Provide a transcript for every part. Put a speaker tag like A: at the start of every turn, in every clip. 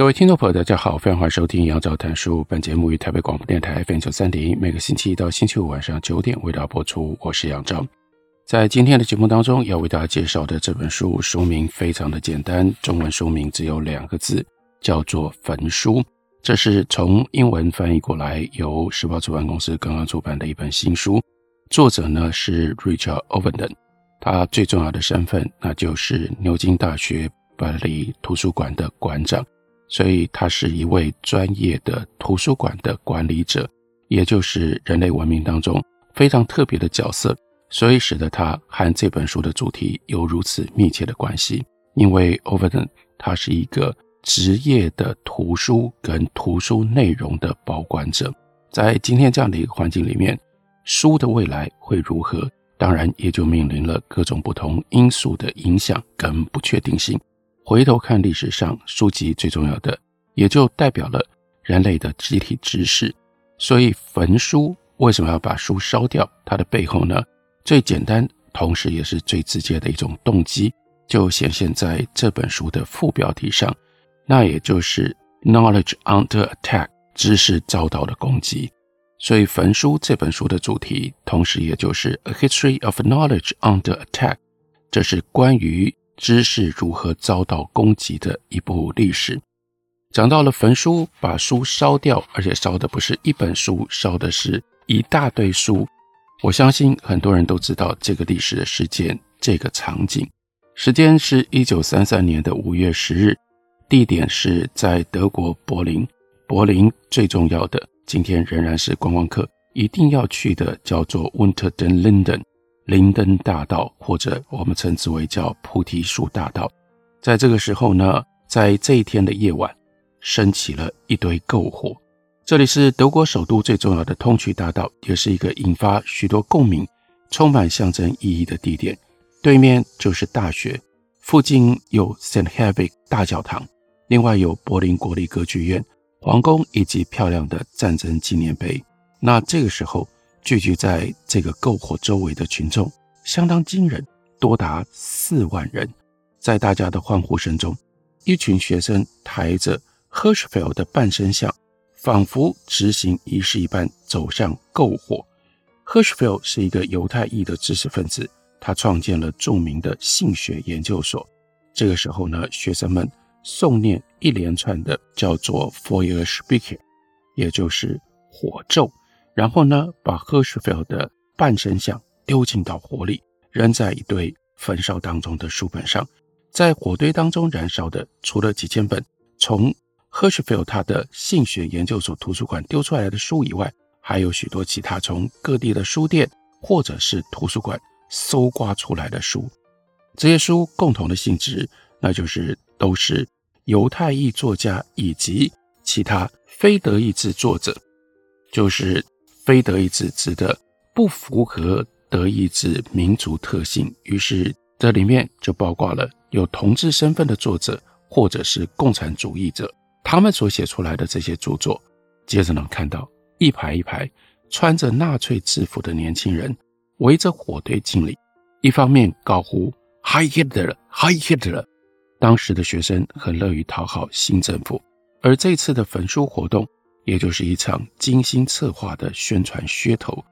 A: 各位听众朋友，大家好，非常欢迎收听杨照谈书。本节目于台北广播电台 FM 九三点一，每个星期一到星期五晚上九点为大家播出。我是杨照。在今天的节目当中，要为大家介绍的这本书书名非常的简单，中文书名只有两个字，叫做《焚书》。这是从英文翻译过来，由时报出版公司刚刚出版的一本新书。作者呢是 Richard Avedon，他最重要的身份那就是牛津大学伯克利图书馆的馆长。所以他是一位专业的图书馆的管理者，也就是人类文明当中非常特别的角色，所以使得他和这本书的主题有如此密切的关系。因为 Overton，他是一个职业的图书跟图书内容的保管者，在今天这样的一个环境里面，书的未来会如何？当然也就面临了各种不同因素的影响跟不确定性。回头看历史上书籍最重要的，也就代表了人类的集体知识。所以焚书为什么要把书烧掉？它的背后呢，最简单，同时也是最直接的一种动机，就显现在这本书的副标题上，那也就是 “Knowledge Under Attack”，知识遭到了攻击。所以焚书这本书的主题，同时也就是 “A History of Knowledge Under Attack”，这是关于。知识如何遭到攻击的一部历史，讲到了焚书，把书烧掉，而且烧的不是一本书，烧的是一大堆书。我相信很多人都知道这个历史的事件，这个场景，时间是一九三三年的五月十日，地点是在德国柏林。柏林最重要的，今天仍然是观光客一定要去的，叫做 Unter den Linden。林登大道，或者我们称之为叫菩提树大道，在这个时候呢，在这一天的夜晚，升起了一堆篝火。这里是德国首都最重要的通衢大道，也是一个引发许多共鸣、充满象征意义的地点。对面就是大学，附近有 Saint Hedwig 大教堂，另外有柏林国立歌剧院、皇宫以及漂亮的战争纪念碑。那这个时候。聚集在这个篝火周围的群众相当惊人，多达四万人。在大家的欢呼声中，一群学生抬着 Hirschfeld 的半身像，仿佛执行仪式一般走向篝火。Hirschfeld 是一个犹太裔的知识分子，他创建了著名的性学研究所。这个时候呢，学生们诵念一连串的叫做 Four Year Speaker，也就是火咒。然后呢，把 Hirschfeld 的半身像丢进到火里，扔在一堆焚烧当中的书本上。在火堆当中燃烧的，除了几千本从 Hirschfeld 他的性学研究所图书馆丢出来的书以外，还有许多其他从各地的书店或者是图书馆搜刮出来的书。这些书共同的性质，那就是都是犹太裔作家以及其他非德意志作者，就是。非德意志指的不符合德意志民族特性，于是这里面就包括了有同志身份的作者，或者是共产主义者，他们所写出来的这些著作。接着能看到一排一排穿着纳粹制服的年轻人围着火堆敬礼，一方面高呼 “Hi Hitler，Hi Hitler”。当时的学生很乐于讨好新政府，而这次的焚书活动。也就是一场精心策划的宣传噱头，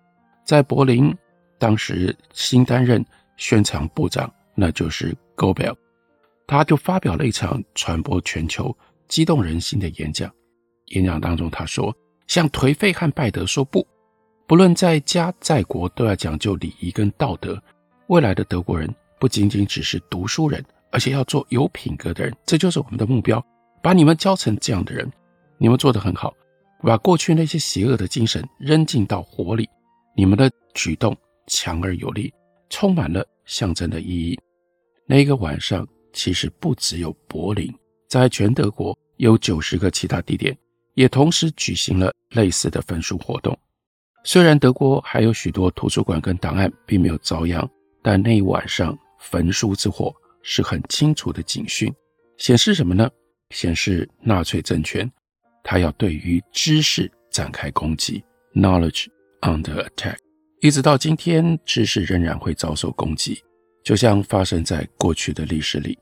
A: 在柏林，当时新担任宣传部长，那就是 Goebbels，他就发表了一场传播全球、激动人心的演讲。演讲当中，他说：“向颓废和败德说不，不论在家在国，都要讲究礼仪跟道德。未来的德国人不仅仅只是读书人，而且要做有品格的人，这就是我们的目标。把你们教成这样的人，你们做得很好。”把过去那些邪恶的精神扔进到火里，你们的举动强而有力，充满了象征的意义。那个晚上其实不只有柏林，在全德国有九十个其他地点也同时举行了类似的焚书活动。虽然德国还有许多图书馆跟档案并没有遭殃，但那一晚上焚书之火是很清楚的警讯，显示什么呢？显示纳粹政权他要对于知识展开攻击，knowledge under attack。一直到今天，知识仍然会遭受攻击，就像发生在过去的历史里，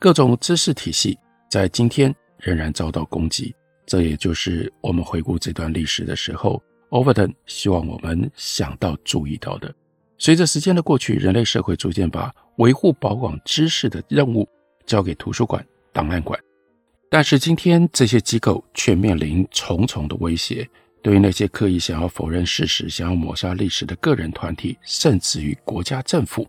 A: 各种知识体系在今天仍然遭到攻击。这也就是我们回顾这段历史的时候，Overton 希望我们想到、注意到的。随着时间的过去，人类社会逐渐把维护、保管知识的任务交给图书馆、档案馆。但是今天，这些机构却面临重重的威胁。对于那些刻意想要否认事实、想要抹杀历史的个人、团体，甚至于国家政府，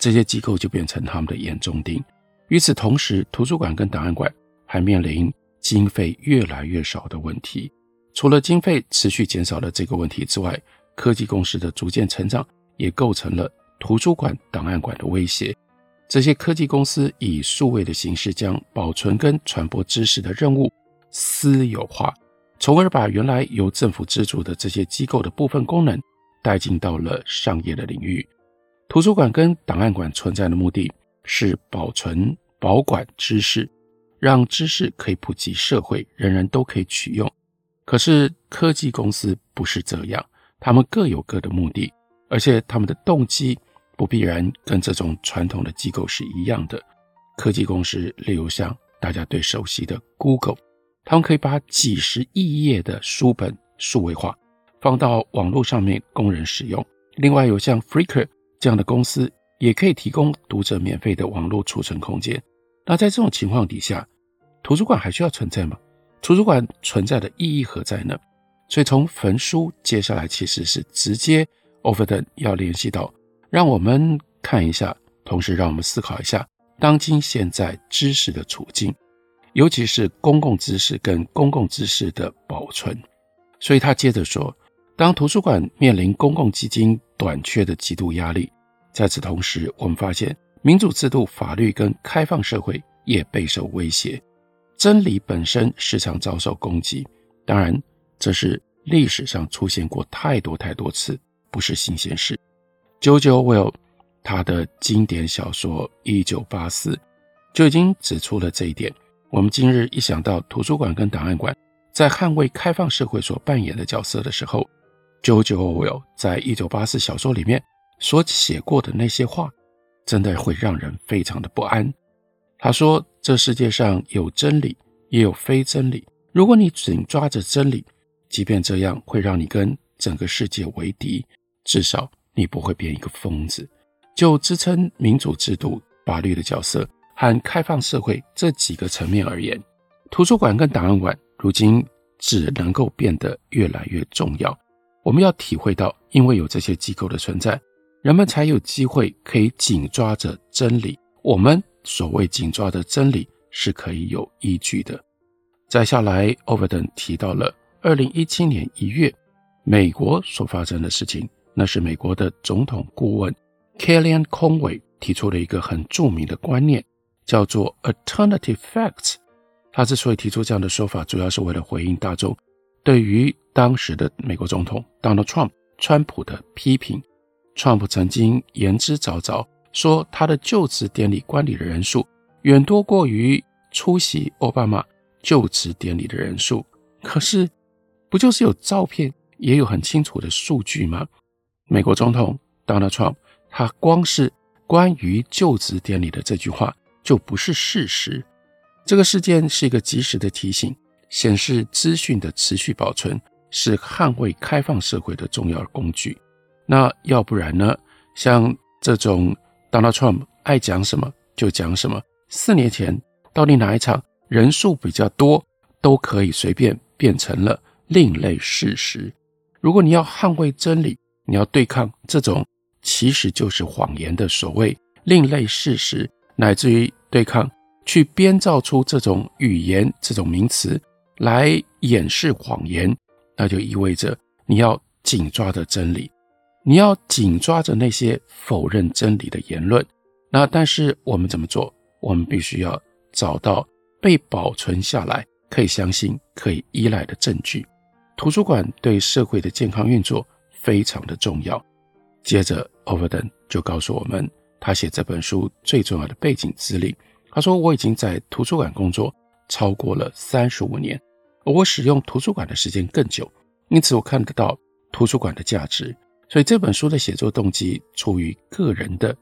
A: 这些机构就变成他们的眼中钉。与此同时，图书馆跟档案馆还面临经费越来越少的问题。除了经费持续减少的这个问题之外，科技公司的逐渐成长也构成了图书馆、档案馆的威胁。这些科技公司以数位的形式将保存跟传播知识的任务私有化。从而把原来由政府资助的这些机构的部分功能带进到了商业的领域。图书馆跟档案馆存在的目的是保存、保管知识，让知识可以普及社会，人人都可以取用。可是科技公司不是这样，他们各有各的目的，而且他们的动机不必然跟这种传统的机构是一样的。科技公司，例如像大家最熟悉的 Google。他们可以把几十亿页的书本数位化，放到网络上面供人使用。另外，有像 Flickr 这样的公司，也可以提供读者免费的网络储存空间。那在这种情况底下，图书馆还需要存在吗？图书馆存在的意义何在呢？所以，从焚书接下来其实是直接 Overton 要联系到，让我们看一下，同时让我们思考一下当今现在知识的处境。尤其是公共知识跟公共知识的保存，所以他接着说，当图书馆面临公共基金短缺的极度压力，在此同时，我们发现民主制度、法律跟开放社会也备受威胁，真理本身时常遭受攻击。当然，这是历史上出现过太多太多次，不是新鲜事。George Orwell 他的经典小说《一九八四》就已经指出了这一点。我们今日一想到图书馆跟档案馆在捍卫开放社会所扮演的角色的时候，George Orwell 在一九八四小说里面所写过的那些话，真的会让人非常的不安。他说：“这世界上有真理，也有非真理。如果你紧抓着真理，即便这样会让你跟整个世界为敌，至少你不会变一个疯子。”就支撑民主制度、法律的角色。和开放社会这几个层面而言，图书馆跟档案馆如今只能够变得越来越重要。我们要体会到，因为有这些机构的存在，人们才有机会可以紧抓着真理。我们所谓紧抓的真理是可以有依据的。再下来，Overton 提到了二零一七年一月美国所发生的事情，那是美国的总统顾问 Kellyanne Conway 提出了一个很著名的观念。叫做 alternative facts。他之所以提出这样的说法，主要是为了回应大众对于当时的美国总统 Donald Trump 川普的批评。Trump 曾经言之凿凿说，他的就职典礼观礼的人数远多过于出席奥巴马就职典礼的人数。可是，不就是有照片，也有很清楚的数据吗？美国总统 Donald Trump 他光是关于就职典礼的这句话。就不是事实。这个事件是一个及时的提醒，显示资讯的持续保存是捍卫开放社会的重要工具。那要不然呢？像这种 Donald Trump 爱讲什么就讲什么。四年前到底哪一场人数比较多，都可以随便变成了另类事实。如果你要捍卫真理，你要对抗这种其实就是谎言的所谓另类事实。乃至于对抗，去编造出这种语言、这种名词来掩饰谎言，那就意味着你要紧抓着真理，你要紧抓着那些否认真理的言论，那但是我们怎么做？我们必须要找到被保存下来、可以相信、可以依赖的证据。图书馆对社会的健康运作非常的重要。接着，Overton 就告诉我们，他写这本书最重要的背景资历。他说：“我已经在图书馆工作超过了三十五年，而我使用图书馆的时间更久，因此我看得到图书馆的价值。所以这本书的写作动机出于个人的，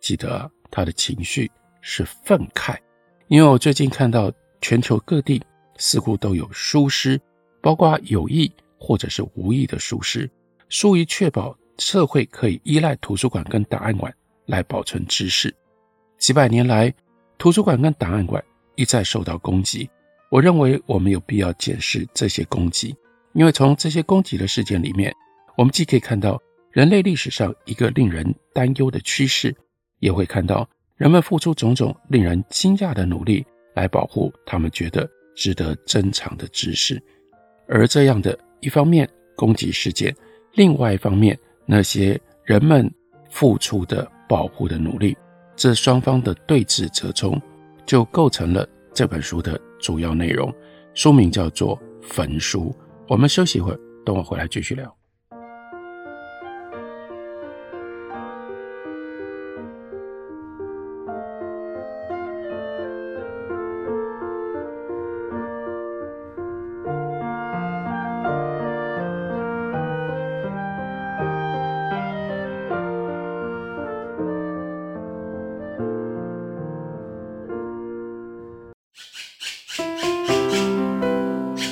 A: 记得，他的情绪是愤慨，因为我最近看到全球各地似乎都有疏失，包括有意或者是无意的疏失，疏于确保社会可以依赖图书馆跟档案馆来保存知识。几百年来。”图书馆跟档案馆一再受到攻击，我认为我们有必要检视这些攻击，因为从这些攻击的事件里面，我们既可以看到人类历史上一个令人担忧的趋势，也会看到人们付出种种令人惊讶的努力来保护他们觉得值得珍藏的知识。而这样的一方面攻击事件，另外一方面那些人们付出的保护的努力。这双方的对峙折冲，就构成了这本书的主要内容。书名叫做《焚书》。我们休息一会儿，等我回来继续聊。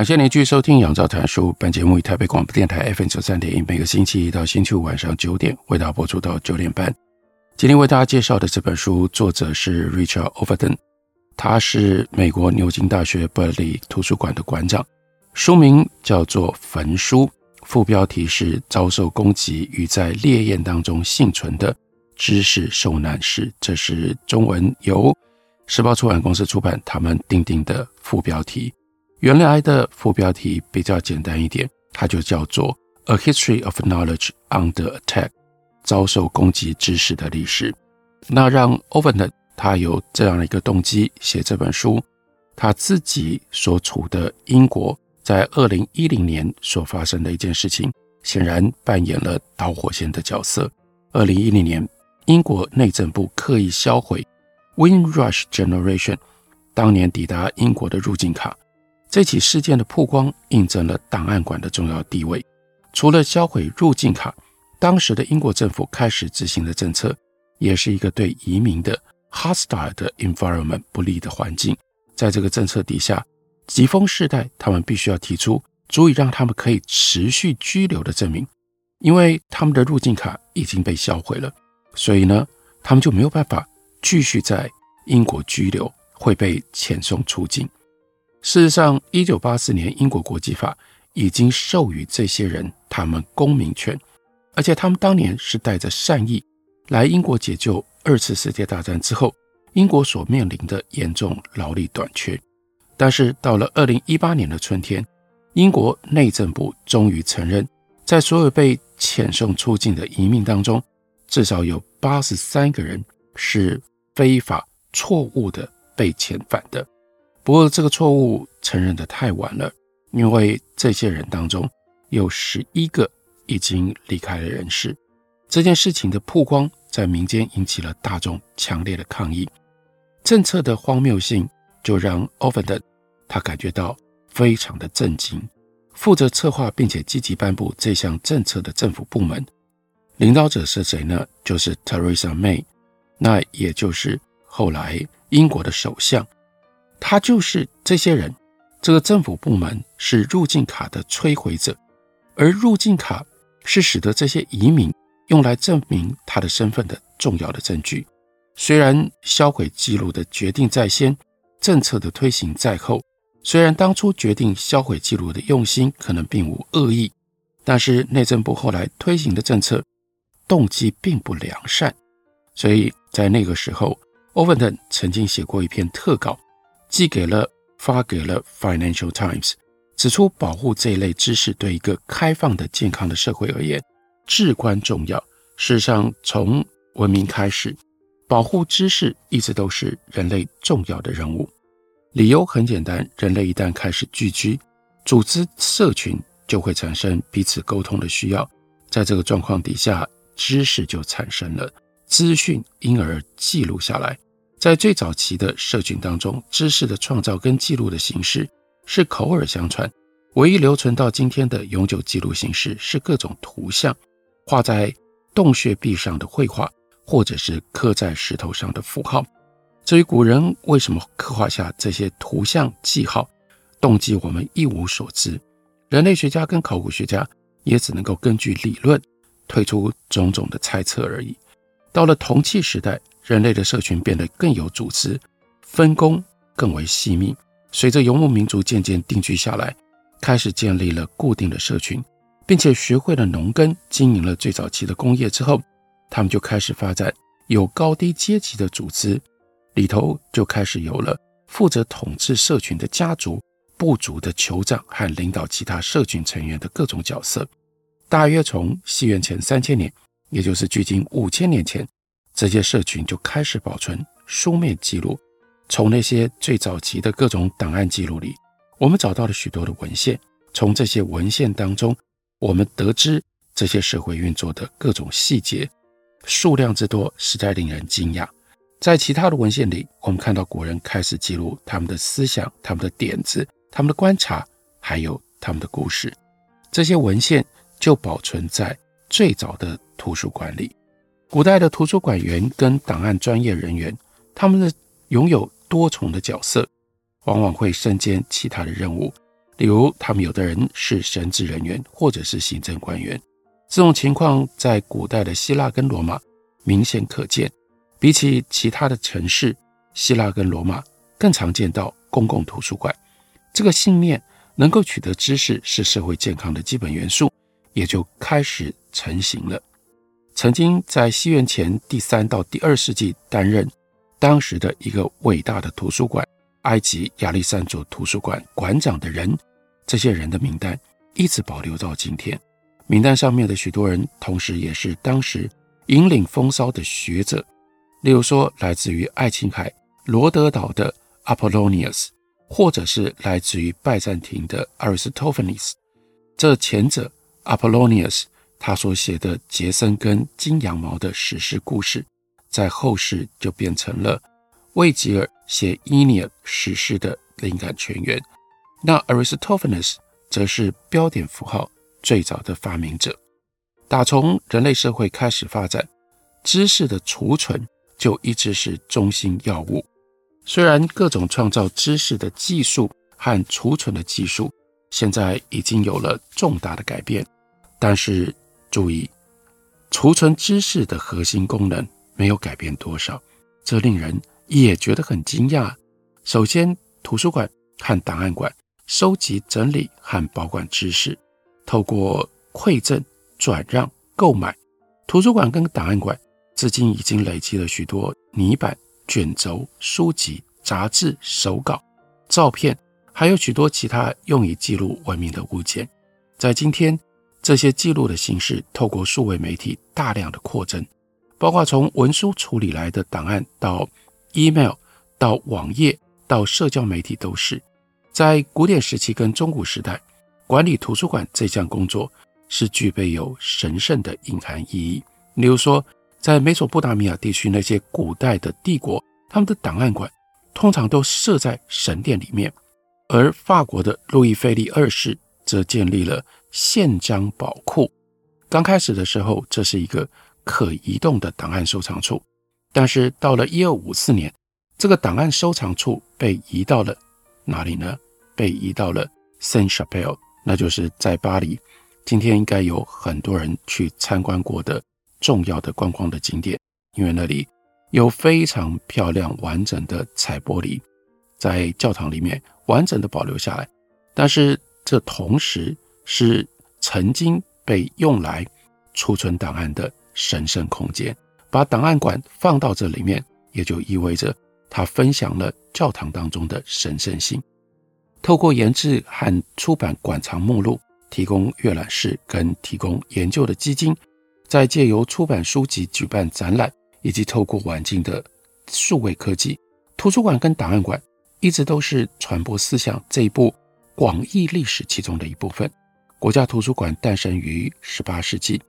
A: 感谢您继续收听《杨照谈书》。本节目以台北广播电台 FM 九三点一，每个星期一到星期五晚上九点为大家播出到九点半。今天为大家介绍的这本书，作者是 Richard Overton，他是美国牛津大学 Burley 图书馆的馆长。书名叫做《焚书》，副标题是“遭受攻击与在烈焰当中幸存的知识受难史”，这是中文由时报出版公司出版，他们订定的副标题。原来的副标题比较简单一点，它就叫做《A History of Knowledge Under Attack》，遭受攻击知识的历史。那让 Overton 他有这样的一个动机写这本书，他自己所处的英国在二零一零年所发生的一件事情，显然扮演了导火线的角色。二零一零年，英国内政部刻意销毁 Windrush Generation 当年抵达英国的入境卡。这起事件的曝光，印证了档案馆的重要地位。除了销毁入境卡，当时的英国政府开始执行的政策，也是一个对移民的 hostile 的 environment 不利的环境。在这个政策底下，疾风世代他们必须要提出足以让他们可以持续居留的证明，因为他们的入境卡已经被销毁了，所以呢，他们就没有办法继续在英国居留，会被遣送出境。事实上，一九八四年英国国际法已经授予这些人他们公民权，而且他们当年是带着善意来英国解救二次世界大战之后英国所面临的严重劳力短缺。但是到了二零一八年的春天，英国内政部终于承认，在所有被遣送出境的移民当中，至少有八十三个人是非法错误的被遣返的。不过，这个错误承认的太晚了，因为这些人当中有十一个已经离开了人世。这件事情的曝光，在民间引起了大众强烈的抗议。政策的荒谬性，就让 Ovenden 他感觉到非常的震惊。负责策划并且积极颁布这项政策的政府部门，领导者是谁呢？就是 Theresa May，那也就是后来英国的首相。他就是这些人。这个政府部门是入境卡的摧毁者，而入境卡是使得这些移民用来证明他的身份的重要的证据。虽然销毁记录的决定在先，政策的推行在后。虽然当初决定销毁记录的用心可能并无恶意，但是内政部后来推行的政策动机并不良善，所以在那个时候，Ovenden 曾经写过一篇特稿，寄给了发给了 Financial Times，指出保护这一类知识对一个开放的、健康的社会而言至关重要。事实上，从文明开始，保护知识一直都是人类重要的任务。理由很简单，人类一旦开始聚居、组织社群，就会产生彼此沟通的需要。在这个状况底下，知识就产生了，资讯因而记录下来。在最早期的社群当中，知识的创造跟记录的形式是口耳相传。唯一留存到今天的永久记录形式是各种图像，画在洞穴壁上的绘画，或者是刻在石头上的符号。至于古人为什么刻画下这些图像记号，动机我们一无所知。人类学家跟考古学家也只能够根据理论推出种种的猜测而已。到了铜器时代，人类的社群变得更有组织，分工更为细密。随着游牧民族渐渐定居下来，开始建立了固定的社群，并且学会了农耕，经营了最早期的工业之后，他们就开始发展有高低阶级的组织。里头就开始有了负责统治社群的家族、部族的酋长和领导其他社群成员的各种角色。大约从西元前三千年，也就是距今五千年前，这些社群就开始保存书面记录。从那些最早期的各种档案记录里，我们找到了许多的文献。从这些文献当中，我们得知这些社会运作的各种细节，数量之多，实在令人惊讶。在其他的文献里，我们看到古人开始记录他们的思想、他们的点子、他们的观察，还有他们的故事。这些文献就保存在最早的图书馆里。古代的图书馆员跟档案专业人员，他们的拥有多重的角色，往往会身兼其他的任务。例如，他们有的人是神职人员，或者是行政官员。这种情况在古代的希腊跟罗马明显可见。比起其他的城市，希腊跟罗马更常见到公共图书馆。这个信念能够取得知识是社会健康的基本元素，也就开始成型了。曾经在西元前第三到第二世纪担任当时的一个伟大的图书馆——埃及亚历山卓图书馆馆长的人，这些人的名单一直保留到今天。名单上面的许多人，同时也是当时引领风骚的学者。例如说，来自于爱琴海罗德岛的 Apollonius，或者是来自于拜占庭的 Aristophanes。这前者 Apollonius，他所写的杰森跟金羊毛的史诗故事，在后世就变成了卫吉尔写《伊涅》史诗的灵感泉源。那 Aristophanes 则是标点符号最早的发明者。打从人类社会开始发展，知识的储存。就一直是中心要务。虽然各种创造知识的技术和储存的技术现在已经有了重大的改变，但是注意，储存知识的核心功能没有改变多少，这令人也觉得很惊讶。首先，图书馆和档案馆收集、整理和保管知识，透过馈赠、转让、购买，图书馆跟档案馆。至今已经累积了许多泥板、卷轴、书籍、杂志、手稿、照片还有许多其他用以记录文明的物件。在今天，这些记录的形式透过数位媒体大量的扩增，包括从文书处理来的档案到 email 到网页到社交媒体都是。在古典时期跟中古时代，管理图书馆这项工作是具备有神圣的隐含意义。例如说，在美索不达米亚地区那些古代的帝国，他们的档案馆通常都设在神殿里面，而法国的路易菲利二世则建立了宪章宝库。刚开始的时候，这是一个可移动的档案收藏处，但是到了一二五四年，这个档案收藏处被移到了哪里呢？被移到了 Saint-Chapelle，那就是在巴黎，今天应该有很多人去参观过的。重要的观光的景点，因为那里有非常漂亮完整的彩玻璃，在教堂里面完整的保留下来。但是这同时是曾经被用来储存档案的神圣空间。把档案馆放到这里面，也就意味着它分享了教堂当中的神圣性。透过研制和出版馆藏目录，提供阅览室跟提供研究的基金。在借由出版书籍、举办展览，以及透过环境的数位科技，图书馆跟档案馆一直都是传播思想这一部广义历史其中的一部分。国家图书馆诞生于十八世纪，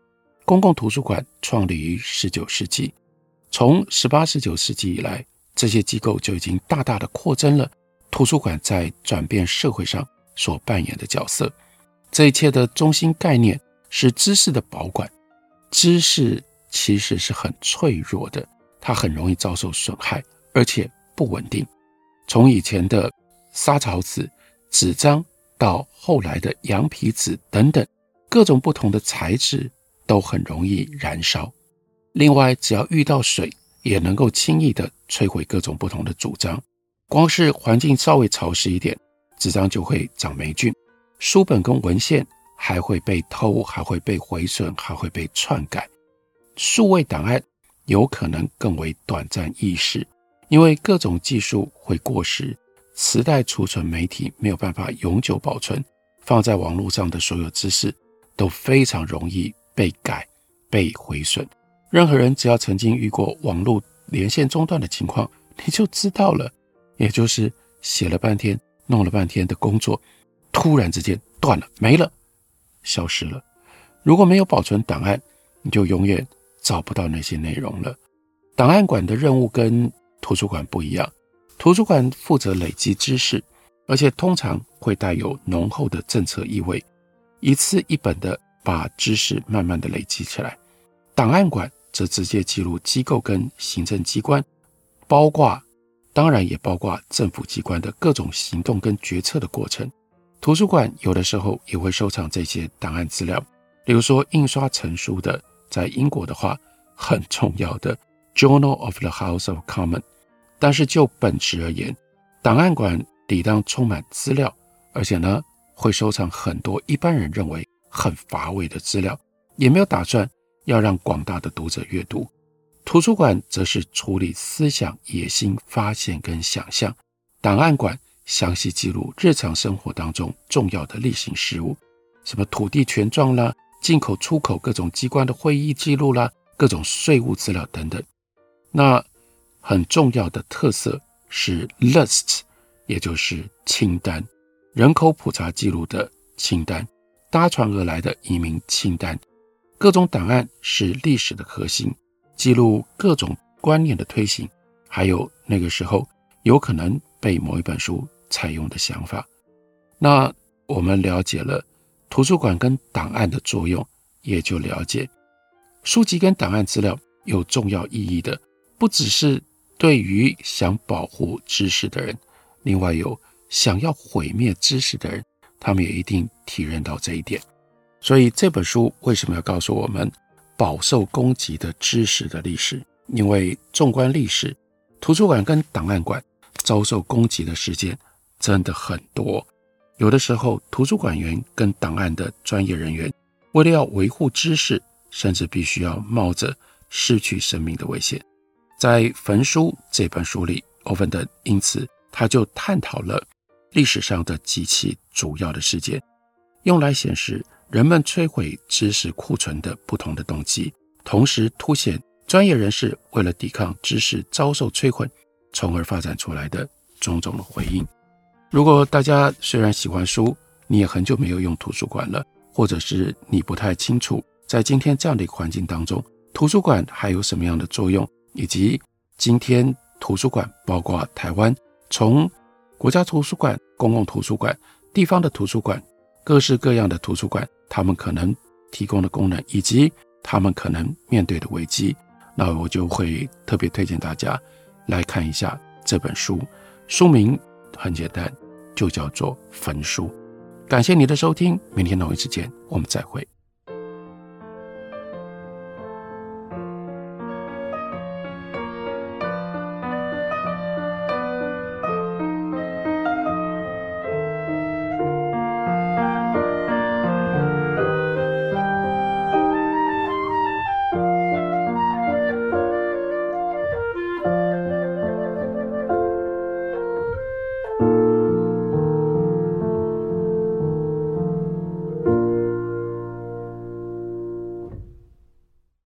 A: 公共图书馆创立于十九世纪。从十八、十九世纪以来，这些机构就已经大大的扩增了图书馆在转变社会上所扮演的角色。这一切的中心概念是知识的保管。知识其实是很脆弱的，它很容易遭受损害，而且不稳定。从以前的沙草纸、纸张，到后来的羊皮纸等等，各种不同的材质都很容易燃烧。另外，只要遇到水，也能够轻易地摧毁各种不同的主张。光是环境稍微潮湿一点，纸张就会长霉菌。书本跟文献。还会被偷，还会被毁损，还会被篡改。数位档案有可能更为短暂易逝，因为各种技术会过时，磁带储存媒体没有办法永久保存，放在网络上的所有知识都非常容易被改、被毁损。任何人只要曾经遇过网络连线中断的情况，你就知道了，也就是写了半天、弄了半天的工作，突然之间断了，没了。消失了。如果没有保存档案，你就永远找不到那些内容了。档案馆的任务跟图书馆不一样，图书馆负责累积知识，而且通常会带有浓厚的政策意味，一次一本的把知识慢慢的累积起来。档案馆则直接记录机构跟行政机关，包括当然也包括政府机关的各种行动跟决策的过程。图书馆有的时候也会收藏这些档案资料，比如说印刷成书的，在英国的话很重要的《Journal of the House of Commons》。但是就本质而言，档案馆理当充满资料，而且呢会收藏很多一般人认为很乏味的资料，也没有打算要让广大的读者阅读。图书馆则是处理思想、野心、发现跟想象，档案馆。详细记录日常生活当中重要的例行事务，什么土地权状啦、进口出口各种机关的会议记录啦、各种税务资料等等。那很重要的特色是 lists，也就是清单，人口普查记录的清单，搭船而来的移民清单，各种档案是历史的核心，记录各种观念的推行，还有那个时候有可能被某一本书。采用的想法，那我们了解了图书馆跟档案的作用，也就了解书籍跟档案资料有重要意义的，不只是对于想保护知识的人，另外有想要毁灭知识的人，他们也一定体认到这一点。所以这本书为什么要告诉我们饱受攻击的知识的历史？因为纵观历史，图书馆跟档案馆遭受攻击的事件。真的很多，有的时候图书馆员跟档案的专业人员，为了要维护知识，甚至必须要冒着失去生命的危险。在《焚书》这本书里，欧芬登因此他就探讨了历史上的几起主要的事件，用来显示人们摧毁知识库存的不同的动机，同时凸显专业人士为了抵抗知识遭受摧毁，从而发展出来的种种的回应。如果大家虽然喜欢书，你也很久没有用图书馆了，或者是你不太清楚，在今天这样的一个环境当中，图书馆还有什么样的作用，以及今天图书馆包括台湾从国家图书馆、公共图书馆、地方的图书馆、各式各样的图书馆，他们可能提供的功能，以及他们可能面对的危机，那我就会特别推荐大家来看一下这本书，书名很简单，就叫做《焚书》。感谢你的收听，明天同一时间我们再会。